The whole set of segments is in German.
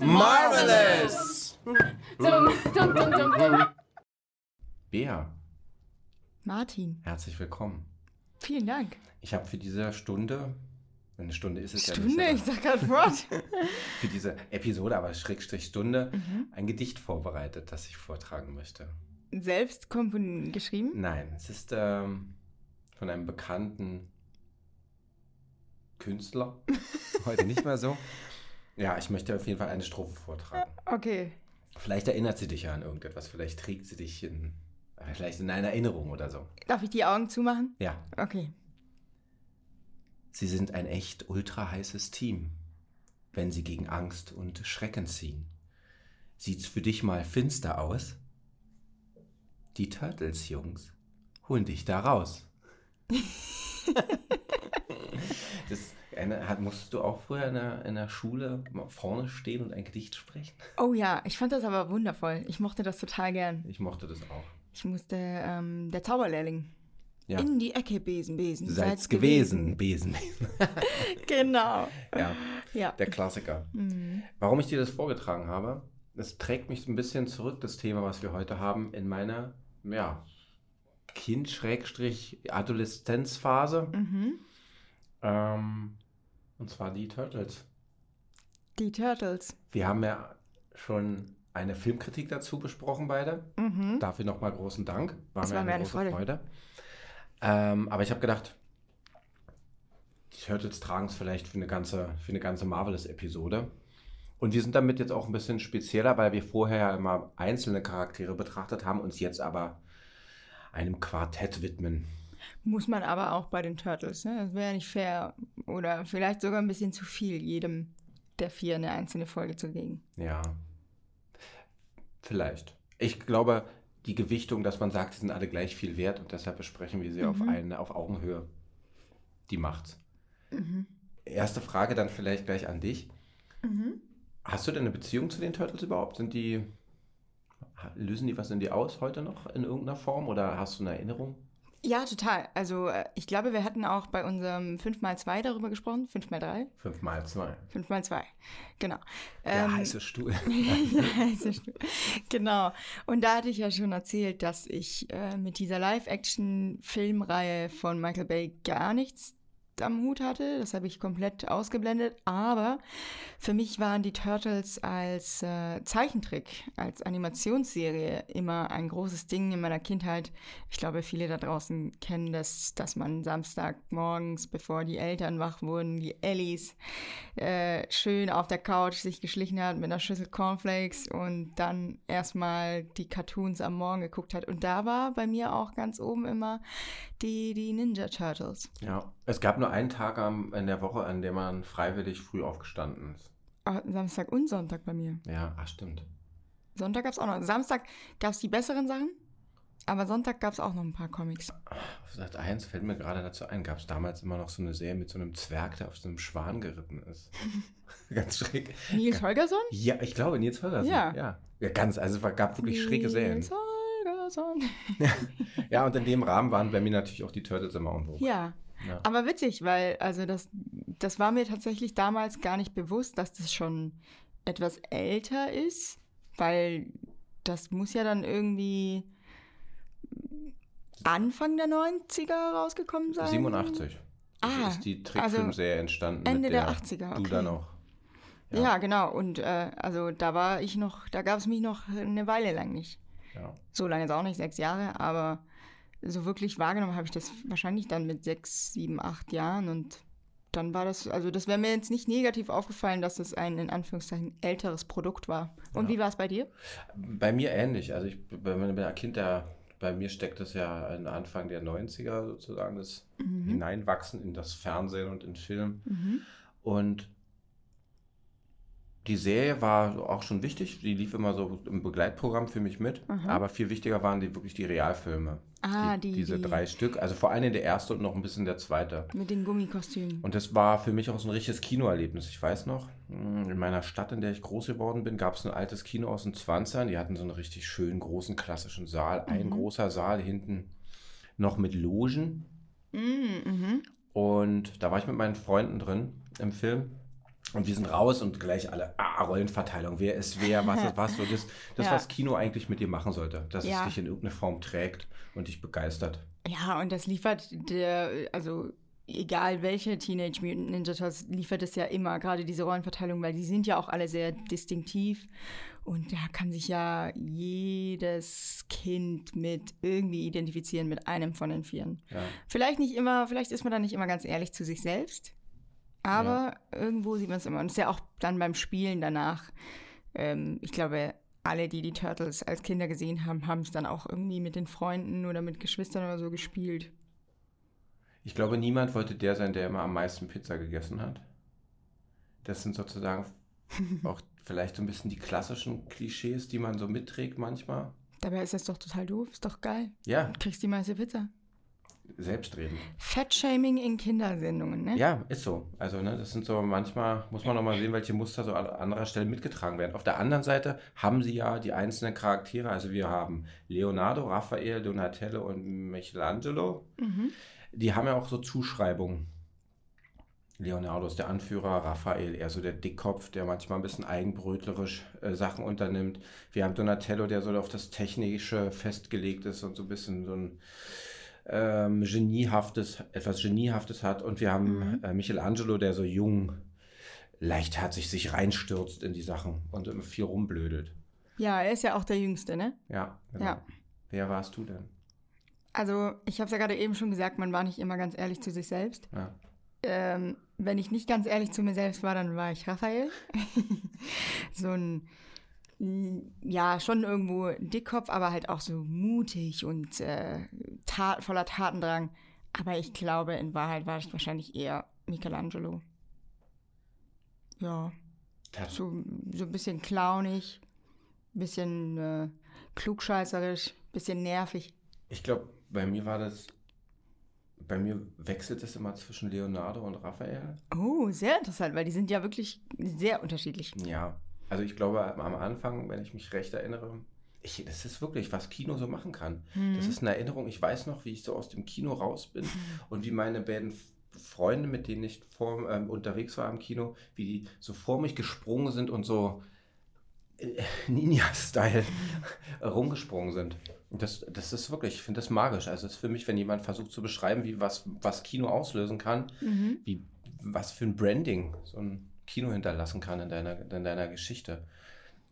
Marvelous! Bea, Martin, herzlich willkommen. vielen Dank. Ich habe für diese Stunde, eine Stunde ist es ja Stunde, nicht, ich sag gerade Wort. für diese Episode, aber Schrägstrich Stunde, Mhm. ein Gedicht vorbereitet, das ich vortragen möchte. Selbst kompon geschrieben? Nein, es ist ähm, von einem bekannten Künstler. Heute nicht mehr so. Ja, ich möchte auf jeden Fall eine Strophe vortragen. Okay. Vielleicht erinnert sie dich ja an irgendetwas, vielleicht trägt sie dich in, vielleicht in einer Erinnerung oder so. Darf ich die Augen zumachen? Ja. Okay. Sie sind ein echt ultra heißes Team, wenn sie gegen Angst und Schrecken ziehen. Sieht's für dich mal finster aus? Die Turtles, Jungs, holen dich da raus. das eine, hat, musstest du auch früher in der, in der Schule vorne stehen und ein Gedicht sprechen? Oh ja, ich fand das aber wundervoll. Ich mochte das total gern. Ich mochte das auch. Ich musste, ähm, der Zauberlehrling. Ja. In die Ecke, Besen, Besen. Seid's gewesen, Besen. Genau. ja, Ja. der Klassiker. Mhm. Warum ich dir das vorgetragen habe, das trägt mich so ein bisschen zurück, das Thema, was wir heute haben, in meine, ja, Kind-Adoleszenzphase. Mhm. Ähm, und zwar die Turtles. Die Turtles. Wir haben ja schon eine Filmkritik dazu besprochen, beide. Mhm. Dafür nochmal großen Dank. War Es war mir eine Freude. Ähm, aber ich habe gedacht, die Turtles tragen es vielleicht für eine ganze, für eine ganze Marvelous-Episode. Und wir sind damit jetzt auch ein bisschen spezieller, weil wir vorher ja immer einzelne Charaktere betrachtet haben, uns jetzt aber einem Quartett widmen. Muss man aber auch bei den Turtles. Ne? Das wäre ja nicht fair. Oder vielleicht sogar ein bisschen zu viel, jedem der vier eine einzelne Folge zu geben. Ja. Vielleicht. Ich glaube, die Gewichtung, dass man sagt, sie sind alle gleich viel wert und deshalb besprechen wir sie auf, Mhm. eine, auf Augenhöhe, die macht's. Mhm. Erste Frage dann vielleicht gleich an dich. Mhm. Hast du denn eine Beziehung zu den Turtles überhaupt? Sind die, lösen die was in dir aus heute noch in irgendeiner Form oder hast du eine Erinnerung? Ja, total. Also äh, ich glaube, wir hatten auch bei unserem 5x2 darüber gesprochen. 5x3? Fünf mal zwei. 5x2. Genau. Der Ähm, heiße Stuhl. Der heiße Stuhl. genau. Und da hatte ich ja schon erzählt, dass ich äh, mit dieser Live-Action-Filmreihe von Michael Bay gar nichts am Hut hatte. Das habe ich komplett ausgeblendet. Aber für mich waren die Turtles als äh, Zeichentrick, als Animationsserie immer ein großes Ding in meiner Kindheit. Ich glaube, viele da draußen kennen das, dass man Samstagmorgens, bevor die Eltern wach wurden, die Ellies äh, schön auf der Couch sich geschlichen hat mit einer Schüssel Cornflakes und dann erstmal die Cartoons am Morgen geguckt hat. Und da war bei mir auch ganz oben immer die, die Ninja Turtles. ja. Es gab nur einen Tag am, in der Woche, an dem man freiwillig früh aufgestanden ist. Ah, Samstag und Sonntag bei mir. Ja, ach stimmt. Sonntag gab es auch noch. Samstag gab es die besseren Sachen, aber Sonntag gab es auch noch ein paar Comics. Auf Sat 1 fällt mir gerade dazu ein, gab es damals immer noch so eine Serie mit so einem Zwerg, der auf so einem Schwan geritten ist. ganz schräg. Nils Holgersson? Ja, ich glaube, Nils Holgersson. Ja. ja. Ja, ganz, also es gab wirklich schräge Serien. Nils Holgersson. Ja, und in dem Rahmen waren bei mir natürlich auch die Turtles immer en vogue. Ja. Ja. Aber witzig, weil also das, das war mir tatsächlich damals gar nicht bewusst, dass das schon etwas älter ist, weil das muss ja dann irgendwie Anfang der 90er rausgekommen sein. 87. Das Ah, ist die also Trickfilmserie entstanden. Ende der der 80er, Du okay. dann noch. Ja, genau. Und äh, also da war ich noch, da gab es mich noch eine Weile lang nicht. Ja. So lange ist auch nicht, sechs Jahre, aber so wirklich wahrgenommen habe ich das wahrscheinlich dann mit sechs, sieben, acht Jahren und dann war das, also das wäre mir jetzt nicht negativ aufgefallen, dass es ein in Anführungszeichen älteres Produkt war. Und Ja. wie war es bei dir? Bei mir ähnlich. Also ich bin ein Kind, der, bei mir steckt das ja an Anfang der 90er sozusagen, das Hineinwachsen in das Fernsehen und in Film. Mhm. Und die Serie war auch schon wichtig. Die lief immer so im Begleitprogramm für mich mit. Aber viel wichtiger waren die wirklich die Realfilme. Ah, die- Diese die- drei Stück. Also vor allem der erste und noch ein bisschen der zweite. Mit den Gummikostümen. Und das war für mich auch so ein richtiges Kinoerlebnis. Ich weiß noch, mh, in meiner Stadt, in der ich groß geworden bin, gab es ein altes Kino aus den 20ern. Die hatten so einen richtig schönen, großen, klassischen Saal. Ein großer Saal hinten noch mit Logen. Mm, mhm. Und da war ich mit meinen Freunden drin im Film. Und wir sind raus und gleich alle, ah, Rollenverteilung, wer ist wer, was ist was. So das, das Ja. was Kino eigentlich mit dir machen sollte. Dass Ja. es dich in irgendeine Form trägt und dich begeistert. Ja, und das liefert der, also egal welche Teenage Mutant Ninja Turtles, liefert es ja immer, gerade diese Rollenverteilung, weil die sind ja auch alle sehr distinktiv. Und da kann sich ja jedes Kind mit irgendwie identifizieren mit einem von den Vieren. Ja. Vielleicht nicht immer, vielleicht ist man da nicht immer ganz ehrlich zu sich selbst. Aber irgendwo sieht man es immer. Und es ist ja auch dann beim Spielen danach. Ähm, ich glaube, alle, die die Turtles als Kinder gesehen haben, haben es dann auch irgendwie mit den Freunden oder mit Geschwistern oder so gespielt. Ich glaube, niemand wollte der sein, der immer am meisten Pizza gegessen hat. Das sind sozusagen auch vielleicht so ein bisschen die klassischen Klischees, die man so mitträgt manchmal. Dabei ist das doch total doof. Ist doch geil. Ja, Du kriegst die meiste Pizza. Selbstredend. Fettshaming in Kindersendungen, ne? Ja, ist so. Also, ne, das sind so manchmal, muss man noch mal sehen, welche Muster so an anderer Stelle mitgetragen werden. Auf der anderen Seite haben sie ja die einzelnen Charaktere. Also, wir haben Leonardo, Raphael, Donatello und Michelangelo. Mhm. Die haben ja auch so Zuschreibungen. Leonardo ist der Anführer, Raphael eher so der Dickkopf, der manchmal ein bisschen eigenbrötlerisch äh, Sachen unternimmt. Wir haben Donatello, der so auf das Technische festgelegt ist und so ein bisschen so ein ähm, geniehaftes, etwas geniehaftes hat. Und wir haben Mhm. äh, Michelangelo, der so jung, leichtherzig sich reinstürzt in die Sachen und viel rumblödelt. Ja, er ist ja auch der Jüngste, ne? Ja, genau. Ja. Wer warst du denn? Also, ich habe es ja gerade eben schon gesagt, man war nicht immer ganz ehrlich zu sich selbst. Ja. Ähm, wenn ich nicht ganz ehrlich zu mir selbst war, dann war ich Raphael. so ein, ja, schon irgendwo Dickkopf, aber halt auch so mutig und äh, tat, voller Tatendrang. Aber ich glaube, in Wahrheit war ich wahrscheinlich eher Michelangelo. Ja, so, so ein bisschen clownig, bisschen äh, klugscheißerisch, bisschen nervig. Ich glaube, bei mir war das. Bei mir wechselt es immer zwischen Leonardo und Raphael. Oh, sehr interessant, weil die sind ja wirklich sehr unterschiedlich. Ja. Also ich glaube, am Anfang, wenn ich mich recht erinnere, ich, das ist wirklich, was Kino so machen kann. Das ist eine Erinnerung. Ich weiß noch, wie ich so aus dem Kino raus bin und wie meine beiden Freunde, mit denen ich vor, ähm, unterwegs war im Kino, wie die so vor mich gesprungen sind und so äh, Ninja-Style rumgesprungen sind. Das, das ist wirklich, ich finde das magisch. Also es ist für mich, wenn jemand versucht zu beschreiben, wie was, was Kino auslösen kann, Mhm. wie, was für ein Branding so ein Kino hinterlassen kann in deiner, in deiner Geschichte.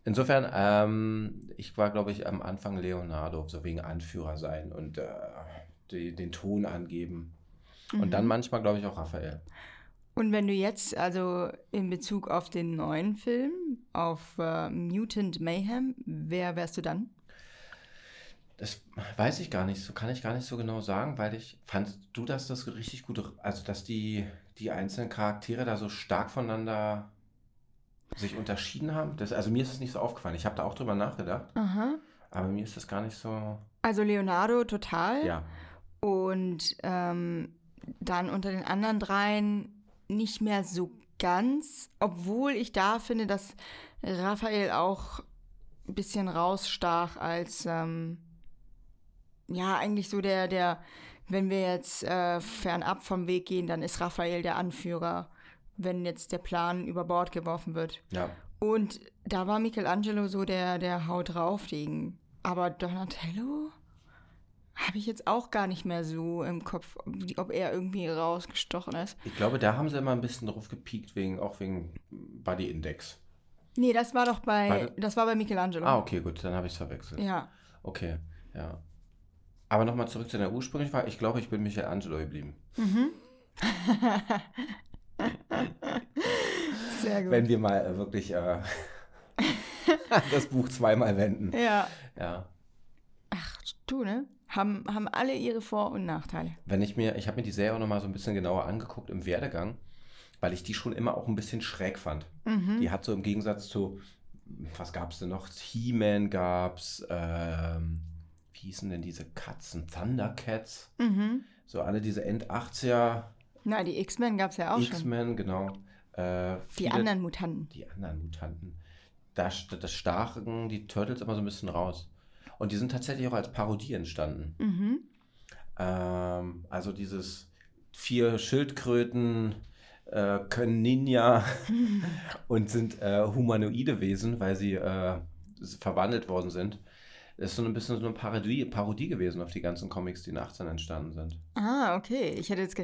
Insofern, ähm, ich war, glaube ich, am Anfang Leonardo, so wegen Anführer sein und äh, die, den Ton angeben. Und dann manchmal, glaube ich, auch Raphael. Und wenn du jetzt, also in Bezug auf den neuen Film, auf äh, Mutant Mayhem, wer wärst du dann? Das weiß ich gar nicht, so kann ich gar nicht so genau sagen, weil ich, fandst du, dass das richtig gut, also dass die, die einzelnen Charaktere da so stark voneinander sich unterschieden haben? Das, also mir ist es nicht so aufgefallen. Ich habe da auch drüber nachgedacht, Aha. aber mir ist das gar nicht so, Also Leonardo total. ja. Und ähm, dann unter den anderen dreien nicht mehr so ganz, obwohl ich da finde, dass Raphael auch ein bisschen rausstach als, ähm, ja, eigentlich so der, der, wenn wir jetzt äh, fernab vom Weg gehen, dann ist Raphael der Anführer, wenn jetzt der Plan über Bord geworfen wird. Ja, Und da war Michelangelo so der, der Haut drauf Ding. Aber Donatello habe ich jetzt auch gar nicht mehr so im Kopf, ob er irgendwie rausgestochen ist. ich glaube, da haben sie immer ein bisschen drauf gepiekt, wegen, auch wegen Body Index. Nee, das war doch bei, Warte. das war bei Michelangelo. Ah, okay, gut, dann habe ich es verwechselt. Ja. Okay, ja. Aber nochmal zurück zu der ursprünglichen Frage. Ich glaube, ich bin Michelangelo geblieben. Gut. Wenn wir mal äh, wirklich äh, das Buch zweimal wenden. ja. Ja. Ach, du, ne? Haben, haben alle ihre Vor- und Nachteile. Wenn ich mir, ich habe mir die Serie auch nochmal so ein bisschen genauer angeguckt im Werdegang. weil ich die schon immer auch ein bisschen schräg fand. Mhm. Die hat so im Gegensatz zu, was gab es denn noch? He-Man gab es, ähm, wie hießen denn diese Katzen? Thundercats. Mhm. So alle diese End-80er Na, die X-Men gab es ja auch schon. X-Men, genau. Äh, Die viele- anderen Mutanten. Die anderen Mutanten. Da, das stachen die Turtles immer so ein bisschen raus. Und die sind tatsächlich auch als Parodie entstanden. Mhm. Ähm, also dieses vier Schildkröten äh, können Ninja und sind äh, humanoide Wesen, weil sie äh, verwandelt worden sind. Das ist so ein bisschen so eine Parodie, Parodie gewesen auf die ganzen Comics, die in 18 entstanden sind. Ah, okay. Ich hätte jetzt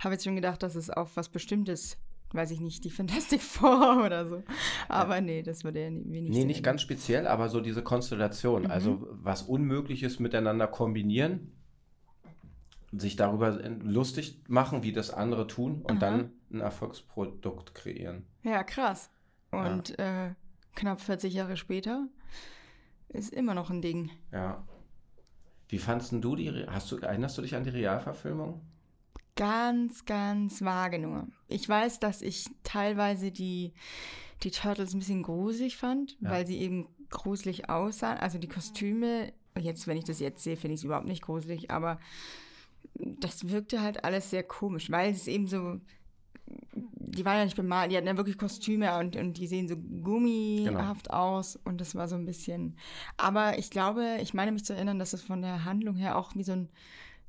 habe jetzt schon gedacht, dass es auf was Bestimmtes, weiß ich nicht, die Fantastic Four oder so. Aber nee, das würde ja nie- wenig Nee, nicht ganz speziell, aber so diese Konstellation. Mhm. Also was Unmögliches miteinander kombinieren, sich darüber lustig machen, wie das andere tun und Aha. dann ein Erfolgsprodukt kreieren. Ja, krass. Und äh, knapp 40 Jahre später ist immer noch ein Ding. Ja. Wie fandst denn du die, hast du, erinnerst du dich an die Realverfilmung? Ganz, ganz vage nur. Ich weiß, dass ich teilweise die, die Turtles ein bisschen gruselig fand, Ja. weil sie eben gruselig aussahen. Also die Kostüme, jetzt, wenn ich das jetzt sehe, finde ich es überhaupt nicht gruselig, aber das wirkte halt alles sehr komisch, weil es eben so. Die waren ja nicht bemalt, die hatten ja wirklich Kostüme und, und die sehen so gummihaft aus und das war so ein bisschen. Aber ich glaube, ich meine mich zu erinnern, dass es von der Handlung her auch wie so ein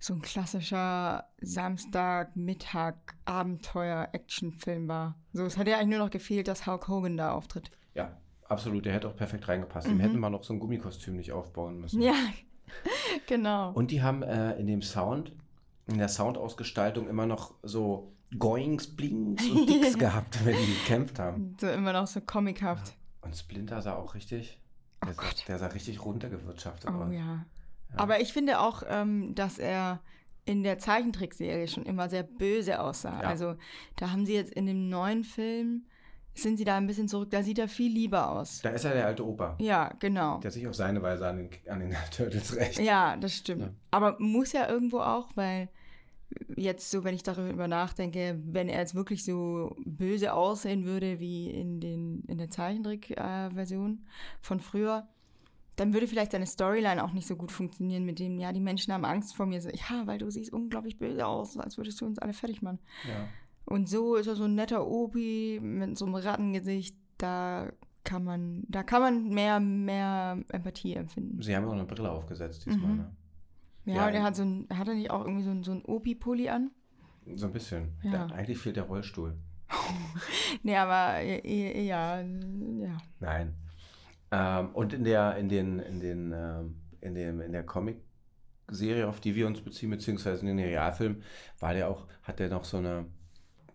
so ein klassischer Samstag-Mittag-Abenteuer-Actionfilm war. So, es hat ja eigentlich nur noch gefehlt, dass Hulk Hogan da auftritt. Ja, absolut. Der hätte auch perfekt reingepasst. Dem Mhm. hätten wir noch so ein Gummikostüm nicht aufbauen müssen. Ja, genau. Und die haben äh, in dem Sound, in der Soundausgestaltung immer noch so Goings, Blinks und Dicks gehabt, wenn die gekämpft haben. so immer noch so comichaft. Und Splinter sah auch richtig, Oh der, sah, der sah richtig runtergewirtschaftet Oh aus. ja. Aber ich finde auch, ähm, dass er in der Zeichentrickserie schon immer sehr böse aussah. Ja. Also da haben sie jetzt in dem neuen Film, sind sie da ein bisschen zurück, da sieht er viel lieber aus. Da ist ja der alte Opa, Ja, genau. der sich auf seine Weise an den, an den Turtles rächt. Ja, das stimmt. Ja. Aber muss ja irgendwo auch, weil jetzt so, wenn ich darüber nachdenke, wenn er jetzt wirklich so böse aussehen würde wie in, den, in der Zeichentrick-Version von früher, dann würde vielleicht seine Storyline auch nicht so gut funktionieren mit dem, ja, die Menschen haben Angst vor mir. So, ja, weil du siehst unglaublich böse aus, als würdest du uns alle fertig machen. Ja. Und so ist er so ein netter Opi mit so einem Rattengesicht, da kann man, da kann man mehr, mehr Empathie empfinden. Sie haben ja auch eine Brille aufgesetzt diesmal, Mhm. ne? Ja, Ja, und er hat so ein, hat er nicht auch irgendwie so ein, so ein Opi-Pulli an? So ein bisschen. Ja. Da, eigentlich fehlt der Rollstuhl. Nee, aber äh, äh, ja, ja. Nein. Ähm, und in der, in den, in den, ähm, in dem, in der Comic-Serie, auf die wir uns beziehen, beziehungsweise in den Realfilm, war der auch, hat der noch so eine,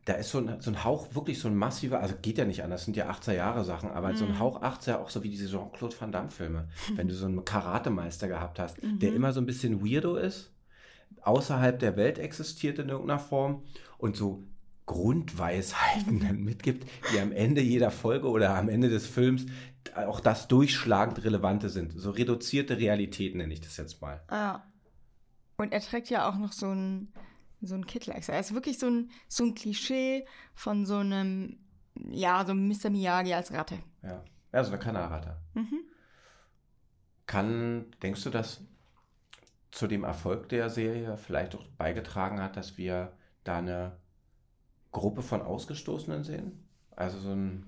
da ist so ein, so ein Hauch, wirklich so ein massiver, also geht ja nicht anders, sind ja 80er Jahre Sachen, aber so ein Mhm. Hauch 80er, auch so wie diese Jean-Claude Van Damme-Filme. Wenn du so einen Karatemeister gehabt hast, Mhm. der immer so ein bisschen weirdo ist, außerhalb der Welt existiert in irgendeiner Form und so Grundweisheiten dann mitgibt, die am Ende jeder Folge oder am Ende des Films auch das durchschlagend Relevante sind. So reduzierte Realität nenne ich das jetzt mal. Ah. Und er trägt ja auch noch so ein, so ein Kittel extra. Er ist wirklich so ein, so ein Klischee von so einem, ja, so einem Mr. Miyagi als Ratte. Ja, ja so eine Kanarate. Mhm. Kann, denkst du, dass zu dem Erfolg der Serie vielleicht auch beigetragen hat, dass wir da eine Gruppe von Ausgestoßenen sehen? Also so ein,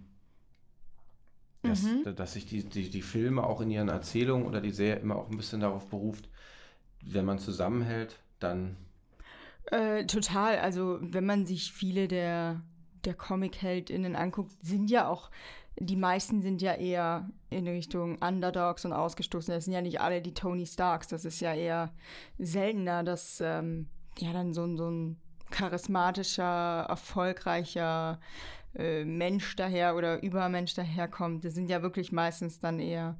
dass, Mhm. dass sich die, die, die Filme auch in ihren Erzählungen oder die Serie immer auch ein bisschen darauf beruft, wenn man zusammenhält, dann Äh, total. Also, wenn man sich viele der, der Comic-HeldInnen anguckt, sind ja auch, die meisten sind ja eher in Richtung Underdogs und Ausgestoßene. Das sind ja nicht alle die Tony Starks. Das ist ja eher seltener, dass ähm, ja dann so, ein- so ein charismatischer, erfolgreicher äh, Mensch daher oder Übermensch daherkommt. Das sind ja wirklich meistens dann eher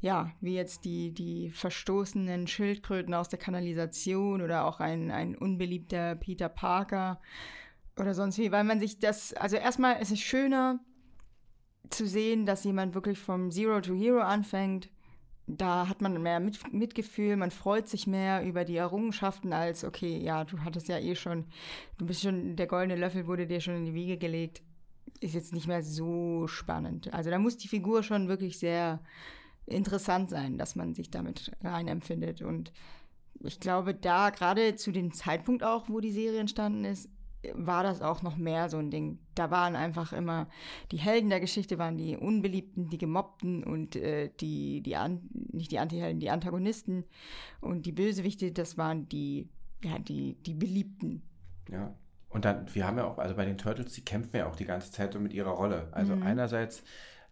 ja, wie jetzt die, die verstoßenen Schildkröten aus der Kanalisation oder auch ein, ein unbeliebter Peter Parker oder sonst wie, weil man sich das, also erstmal ist es schöner zu sehen, dass jemand wirklich vom Zero to Hero anfängt, da hat man mehr Mit Mitgefühl, man freut sich mehr über die Errungenschaften als, okay, ja, du hattest ja eh schon, du bist schon, der goldene Löffel wurde dir schon in die Wiege gelegt, ist jetzt nicht mehr so spannend. Also da muss die Figur schon wirklich sehr interessant sein, dass man sich damit rein empfindet. Und ich glaube, da gerade zu dem Zeitpunkt auch, wo die Serie entstanden ist, war das auch noch mehr so ein Ding. Da waren einfach immer die Helden der Geschichte waren die Unbeliebten, die Gemobbten und äh, die, die An nicht die Antihelden, die Antagonisten und die Bösewichte, das waren die, ja, die, die Beliebten. Ja. Und dann, wir haben ja auch, also bei den Turtles, die kämpfen ja auch die ganze Zeit so mit ihrer Rolle. Also mhm. einerseits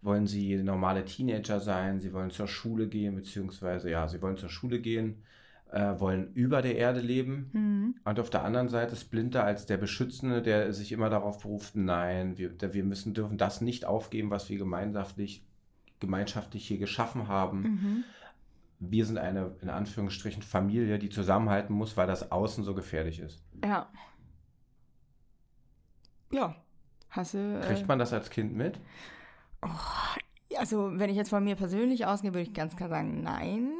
wollen sie normale Teenager sein, sie wollen zur Schule gehen, beziehungsweise ja, sie wollen zur Schule gehen äh, wollen über der Erde leben. Mhm. Und auf der anderen Seite Splinter als der Beschützende, der sich immer darauf beruft, nein, wir, wir müssen, dürfen das nicht aufgeben, was wir gemeinschaftlich, gemeinschaftlich hier geschaffen haben. Mhm. Wir sind eine, in Anführungsstrichen, Familie, die zusammenhalten muss, weil das Außen so gefährlich ist. Ja. Ja. Hast du, äh, Kriegt man das als Kind mit? Oh, also, wenn ich jetzt von mir persönlich ausgehe, würde ich ganz klar sagen, nein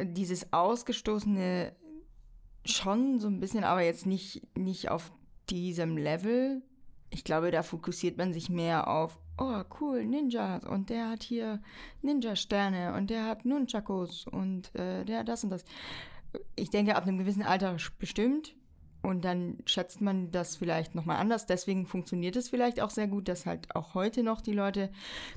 dieses Ausgestoßene schon so ein bisschen, aber jetzt nicht, nicht auf diesem Level. Ich glaube, da fokussiert man sich mehr auf, oh cool, Ninjas und der hat hier Ninja-Sterne und der hat Nunchakos und äh, der hat das und das. Ich denke, ab einem gewissen Alter bestimmt und dann schätzt man das vielleicht nochmal anders. Deswegen funktioniert es vielleicht auch sehr gut, dass halt auch heute noch die Leute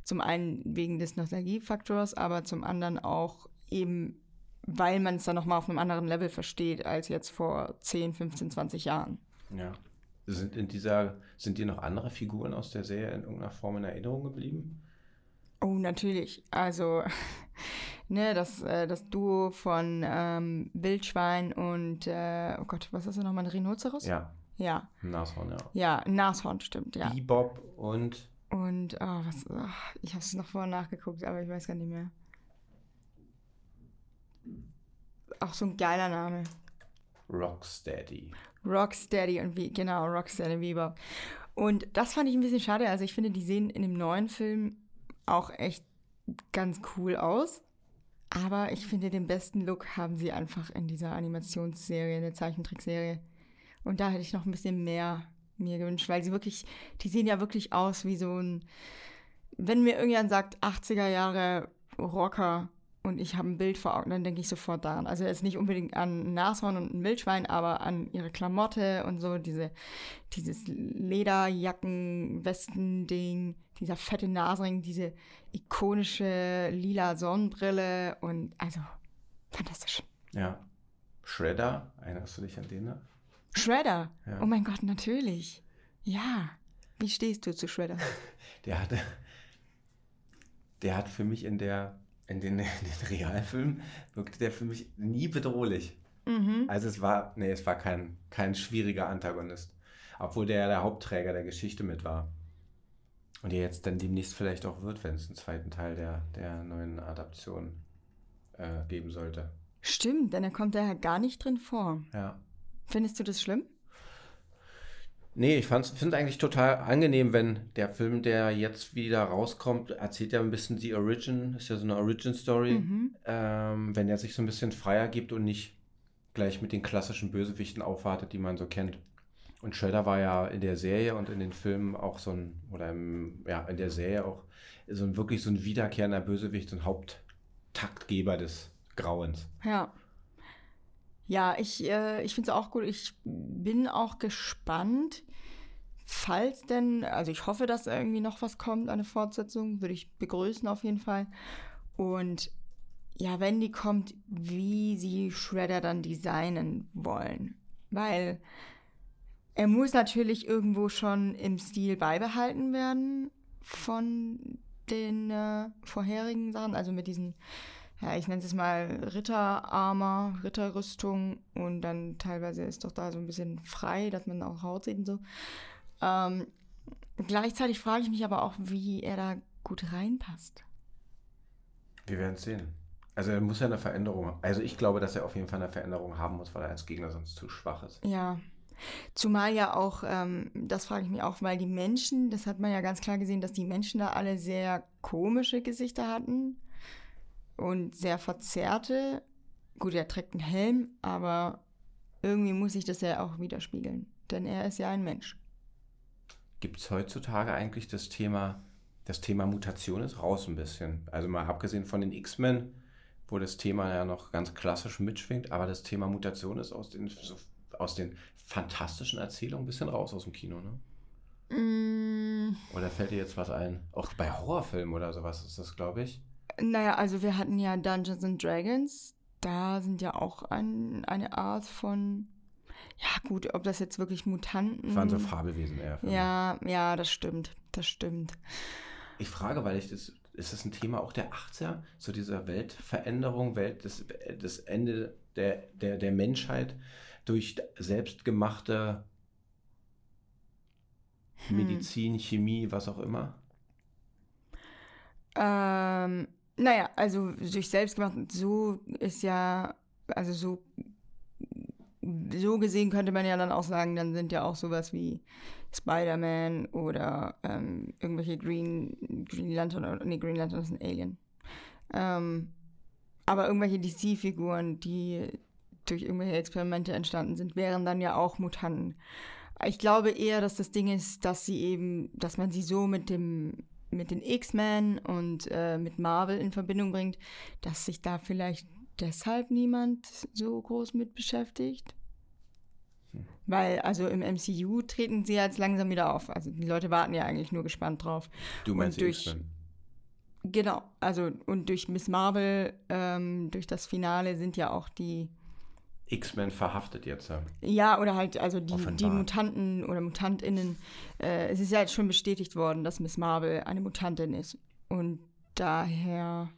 zum einen wegen des Nostalgiefaktors, aber zum anderen auch eben weil man es dann nochmal auf einem anderen Level versteht als jetzt vor 10, 15, 20 Jahren. Ja. Sind in dieser, sind dir noch andere Figuren aus der Serie in irgendeiner Form in Erinnerung geblieben? Oh, natürlich. Also, ne, das, äh, das Duo von ähm, Wildschwein und, äh, oh Gott, was ist das nochmal, ein Rhinoceros? Ja. Ja. Nashorn, ja. Ja, Nashorn, stimmt, ja. Bebop und. Und, oh, was, oh, ich habe es noch vorher nachgeguckt, aber ich weiß gar nicht mehr. Auch so ein geiler Name. Rocksteady. Rocksteady und wie, genau, Rocksteady Bebop. Und das fand ich ein bisschen schade. Also ich finde, die sehen in dem neuen Film auch echt ganz cool aus. Aber ich finde, den besten Look haben sie einfach in dieser Animationsserie, in der Zeichentrickserie. Und da hätte ich noch ein bisschen mehr mir gewünscht, weil sie wirklich, die sehen ja wirklich aus wie so ein, wenn mir irgendjemand sagt, 80er Jahre Rocker, und ich habe ein Bild vor Augen, dann denke ich sofort daran. Also jetzt nicht unbedingt an ein Nashorn und ein Wildschwein, aber an ihre Klamotte und so, diese, dieses Lederjacken-Westen-Ding, dieser fette Nasring, diese ikonische lila Sonnenbrille und also fantastisch. Ja. Shredder, erinnerst du dich an den? Shredder? Ja. Oh mein Gott, natürlich. Ja. Wie stehst du zu Shredder? der hatte, der hat für mich in der in den, in den Realfilmen wirkte der für mich nie bedrohlich. Mhm. Also es war, nee, es war kein, kein schwieriger Antagonist. Obwohl der ja der Hauptträger der Geschichte mit war. Und der jetzt dann demnächst vielleicht auch wird, wenn es einen zweiten Teil der, der neuen Adaption äh, geben sollte. Stimmt, denn er kommt da ja gar nicht drin vor. Ja. Findest du das schlimm? Nee, ich finde es eigentlich total angenehm, wenn der Film, der jetzt wieder rauskommt, erzählt ja ein bisschen die Origin, ist ja so eine Origin-Story, mhm. ähm, wenn er sich so ein bisschen freier gibt und nicht gleich mit den klassischen Bösewichten aufwartet, die man so kennt. Und Shredder war ja in der Serie und in den Filmen auch so ein, oder im, ja, in der Serie auch so ein wirklich so ein wiederkehrender Bösewicht, so ein Haupttaktgeber des Grauens. Ja. Ja, ich, äh, ich finde es auch gut. Ich bin auch gespannt, falls denn, also ich hoffe, dass irgendwie noch was kommt, eine Fortsetzung, würde ich begrüßen auf jeden Fall. Und ja, wenn die kommt, wie sie Shredder dann designen wollen. Weil er muss natürlich irgendwo schon im Stil beibehalten werden von den äh, vorherigen Sachen, also mit diesen ja, ich nenne es mal Ritterarmer, Ritterrüstung und dann teilweise ist doch da so ein bisschen frei, dass man auch Haut sieht und so. Ähm, gleichzeitig frage ich mich aber auch, wie er da gut reinpasst. Wir werden sehen. Also er muss ja eine Veränderung. Also ich glaube, dass er auf jeden Fall eine Veränderung haben muss, weil er als Gegner sonst zu schwach ist. Ja. Zumal ja auch, ähm, das frage ich mich auch, weil die Menschen, das hat man ja ganz klar gesehen, dass die Menschen da alle sehr komische Gesichter hatten. Und sehr verzerrte. Gut, er trägt einen Helm, aber irgendwie muss sich das ja auch widerspiegeln, denn er ist ja ein Mensch. Gibt es heutzutage eigentlich das Thema, das Thema Mutation ist raus ein bisschen? Also mal abgesehen von den X-Men, wo das Thema ja noch ganz klassisch mitschwingt, aber das Thema Mutation ist aus den, so, aus den fantastischen Erzählungen ein bisschen raus aus dem Kino, ne? Mm, Oder fällt dir jetzt was ein? Auch bei Horrorfilmen oder sowas ist das, glaube ich. Naja, also wir hatten ja Dungeons and Dragons. Da sind ja auch ein, eine Art von. Ja, gut, ob das jetzt wirklich Mutanten. Das waren so Fabelwesen eher. mich. Ja, ja, das stimmt. Das stimmt. Ich frage, weil ich das, ist das ein Thema auch der 80er? So diese Weltveränderung, Welt, das, das Ende der, der, der Menschheit durch selbstgemachte Hm. Medizin, Chemie, was auch immer? Ähm, naja, also durch selbstgemacht, so ist ja, also so, so gesehen könnte man ja dann auch sagen, dann sind ja auch sowas wie Spider-Man oder ähm, irgendwelche Green, Green Lantern, oder- nee, Green Lantern ist ein Alien. Ähm, aber irgendwelche DC-Figuren, die durch irgendwelche Experimente entstanden sind, wären dann ja auch Mutanten. Ich glaube eher, dass das Ding ist, dass sie eben, dass man sie so mit dem mit den X-Men und äh, mit Marvel in Verbindung bringt, dass sich da vielleicht deshalb niemand so groß mit beschäftigt. Weil, also im MCU treten sie jetzt langsam wieder auf. Also die Leute warten ja eigentlich nur gespannt drauf. Du meinst Und durch-. Genau, also und durch Miss Marvel, ähm, durch das Finale sind ja auch die, X-Men verhaftet jetzt. ja. ja, oder halt, also die, Offenbar. die Mutanten oder MutantInnen, äh, es ist ja jetzt schon bestätigt worden, dass Miss Marvel eine Mutantin ist. Und daher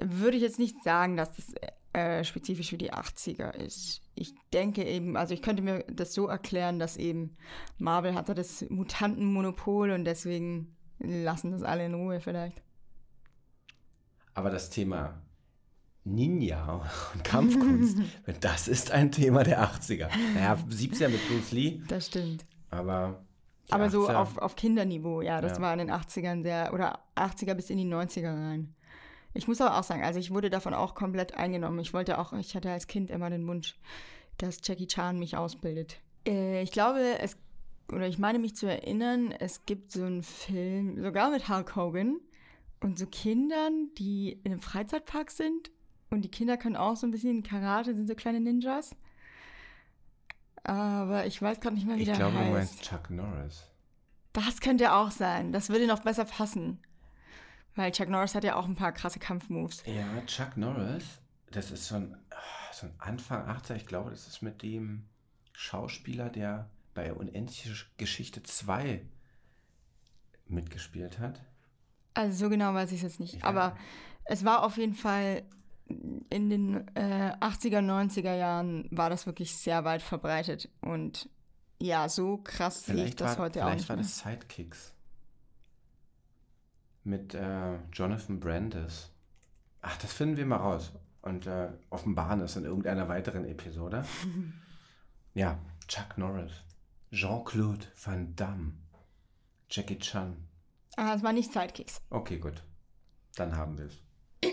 würde ich jetzt nicht sagen, dass das äh, spezifisch für die 80er ist. Ich denke eben, also ich könnte mir das so erklären, dass eben Marvel hatte das Mutantenmonopol und deswegen lassen das alle in Ruhe vielleicht. Aber das Thema Ninja und Kampfkunst, das ist ein Thema der 80er. Naja, 70er mit Bruce Lee, Das stimmt. aber. Aber so 80er auf, auf Kinderniveau, ja, das Ja. war in den 80ern sehr, oder 80er bis in die 90er rein. Ich muss aber auch sagen, also ich wurde davon auch komplett eingenommen. Ich wollte auch, ich hatte als Kind immer den Wunsch, dass Jackie Chan mich ausbildet. Äh, ich glaube, es, oder ich meine mich zu erinnern, es gibt so einen Film, sogar mit Hulk Hogan und so Kindern, die in einem Freizeitpark sind und die Kinder können auch so ein bisschen Karate, sind so kleine Ninjas. Aber ich weiß gerade nicht mehr, wie Ich der glaube, heißt. du meinst Chuck Norris. Das könnte auch sein. Das würde noch besser passen. Weil Chuck Norris hat ja auch ein paar krasse Kampfmoves. Ja, Chuck Norris, das ist so ein, ah, so ein Anfang 80er, ich glaube, das ist mit dem Schauspieler, der bei Unendliche Geschichte 2 mitgespielt hat. Also so genau weiß ich es jetzt nicht. Ich weiß Aber es war auf jeden Fall in den äh, 80er, 90er Jahren war das wirklich sehr weit verbreitet. Und ja, so krass sehe ich Vielleicht das war, heute auch vielleicht war das Sidekicks. Mit äh, Jonathan Brandis. Ach, das finden wir mal raus. Und äh, offenbaren es in irgendeiner weiteren Episode. ja, Chuck Norris. Jean-Claude Van Damme. Jackie Chan. Ah, es war nicht Sidekicks. Okay, gut. Dann haben wir es.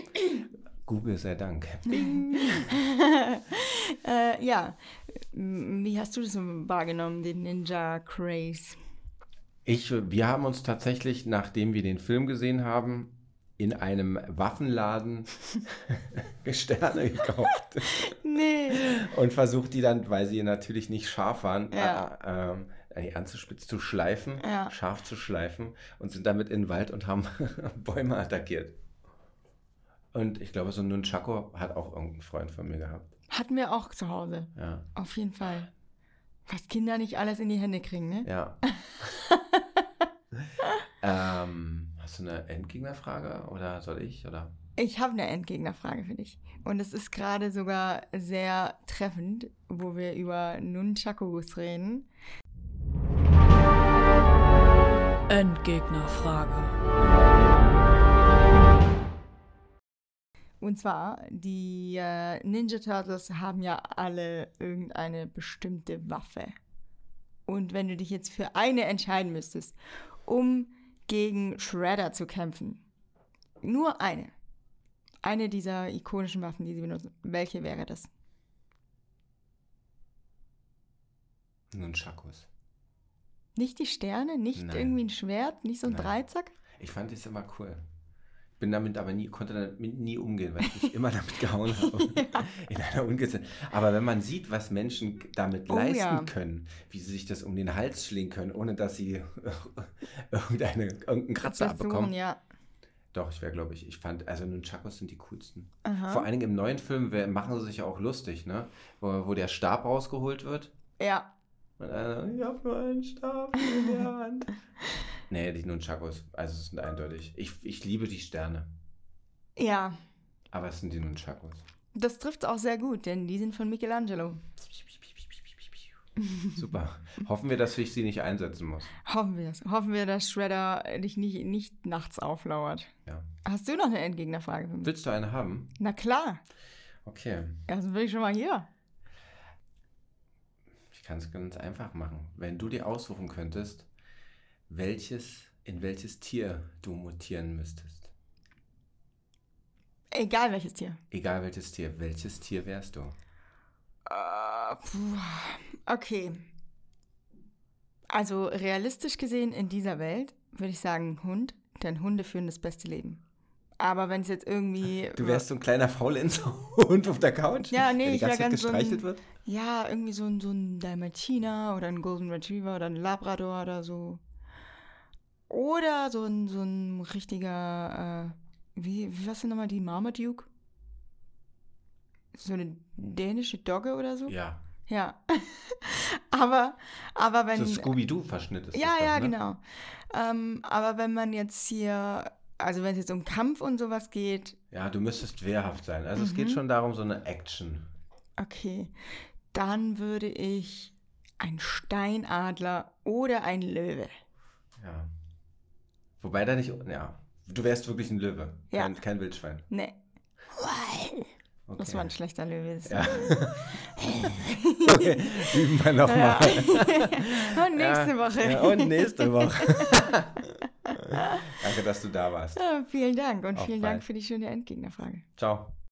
Google sei Dank. äh, ja, wie hast du das wahrgenommen, den Ninja Craze? Ich, wir haben uns tatsächlich, nachdem wir den Film gesehen haben, in einem Waffenladen Sterne gekauft Nee. und versucht die dann, weil sie natürlich nicht scharf waren, Ja. äh, ähm, die anzuspitz zu schleifen, Ja. scharf zu schleifen und sind damit in den Wald und haben Bäume attackiert. Und ich glaube, so ein Nunchako hat auch irgendein Freund von mir gehabt. Hatten wir auch zu Hause. Ja. Auf jeden Fall. Was Kinder nicht alles in die Hände kriegen, ne? Ja. ähm, hast du eine Endgegnerfrage oder soll ich? Oder? Ich habe eine Endgegnerfrage für dich. Und es ist gerade sogar sehr treffend, wo wir über Nunchakus reden. Endgegnerfrage. Und zwar, die äh, Ninja Turtles haben ja alle irgendeine bestimmte Waffe. Und wenn du dich jetzt für eine entscheiden müsstest, um gegen Shredder zu kämpfen, nur eine, Eine dieser ikonischen Waffen, die sie benutzen. Welche wäre das? Nunchakus. Nicht die Sterne, nicht Nein. irgendwie ein Schwert, nicht so ein Nein. Dreizack? Ich fand das immer cool. Bin damit aber nie, konnte damit nie umgehen, weil ich mich immer damit gehauen habe. In einer Ungezeit. Aber wenn man sieht, was Menschen damit Oh leisten ja. können, wie sie sich das um den Hals schlingen können, ohne dass sie irgendeine, irgendeinen Kratzer Person, abbekommen. ja. Doch, ich wäre, glaube ich, ich fand, also Nunchakos sind die coolsten. Aha. Vor allen Dingen im neuen Film machen sie sich ja auch lustig, ne? Wo, wo der Stab rausgeholt wird. Ja, Und einer, ich habe nur einen Stab in der Hand. nee, die Nunchakos, also es sind eindeutig. Ich, ich liebe die Sterne, ja. aber es sind die Nunchakos. Das trifft auch sehr gut, denn die sind von Michelangelo. Super. Hoffen wir, dass ich sie nicht einsetzen muss. Hoffen wir es. Hoffen wir, dass Shredder dich nicht, nicht nachts auflauert. Ja. Hast du noch eine Endgegnerfrage für mich? Willst du eine haben? Na klar. Okay. Erst bin ich schon mal hier. Ich kann es ganz einfach machen. Wenn du dir aussuchen könntest, welches, in welches Tier du mutieren müsstest. Egal welches Tier. Egal welches Tier, welches Tier wärst du? Puh. Okay. Also realistisch gesehen in dieser Welt würde ich sagen Hund, denn Hunde führen das beste Leben. Aber wenn es jetzt irgendwie. Du wärst so ein kleiner Faulenzer-Hund auf der Couch, Ja, nee, der die ich ganze Zeit ganz so ein- gestreichelt wird. Ja, irgendwie so ein, so ein Dalmatiner oder ein Golden Retriever oder ein Labrador oder so. Oder so ein, so ein richtiger, äh, wie, was sind nochmal die Marmaduke? So eine dänische Dogge oder so? Ja, Ja. aber, aber wenn. so Scooby-Doo-Verschnitt ist ja, das ja, doch, ne? genau. Ähm, aber wenn man jetzt hier, also wenn es jetzt um Kampf und sowas geht, Ja, du müsstest wehrhaft sein. Also es geht Mhm. schon darum, so eine Action. okay, dann würde ich ein Steinadler oder ein Löwe. Ja. Wobei da nicht, ja, du wärst wirklich ein Löwe, Ja. kein, kein Wildschwein. Nee, Okay. das war ein schlechter Löwe. Ja. okay, üben wir nochmal. und nächste Woche. Ja, und nächste Woche. Danke, dass du da warst. Ja, vielen Dank und Auf vielen bald. Dank für die schöne Endgegnerfrage. Ciao.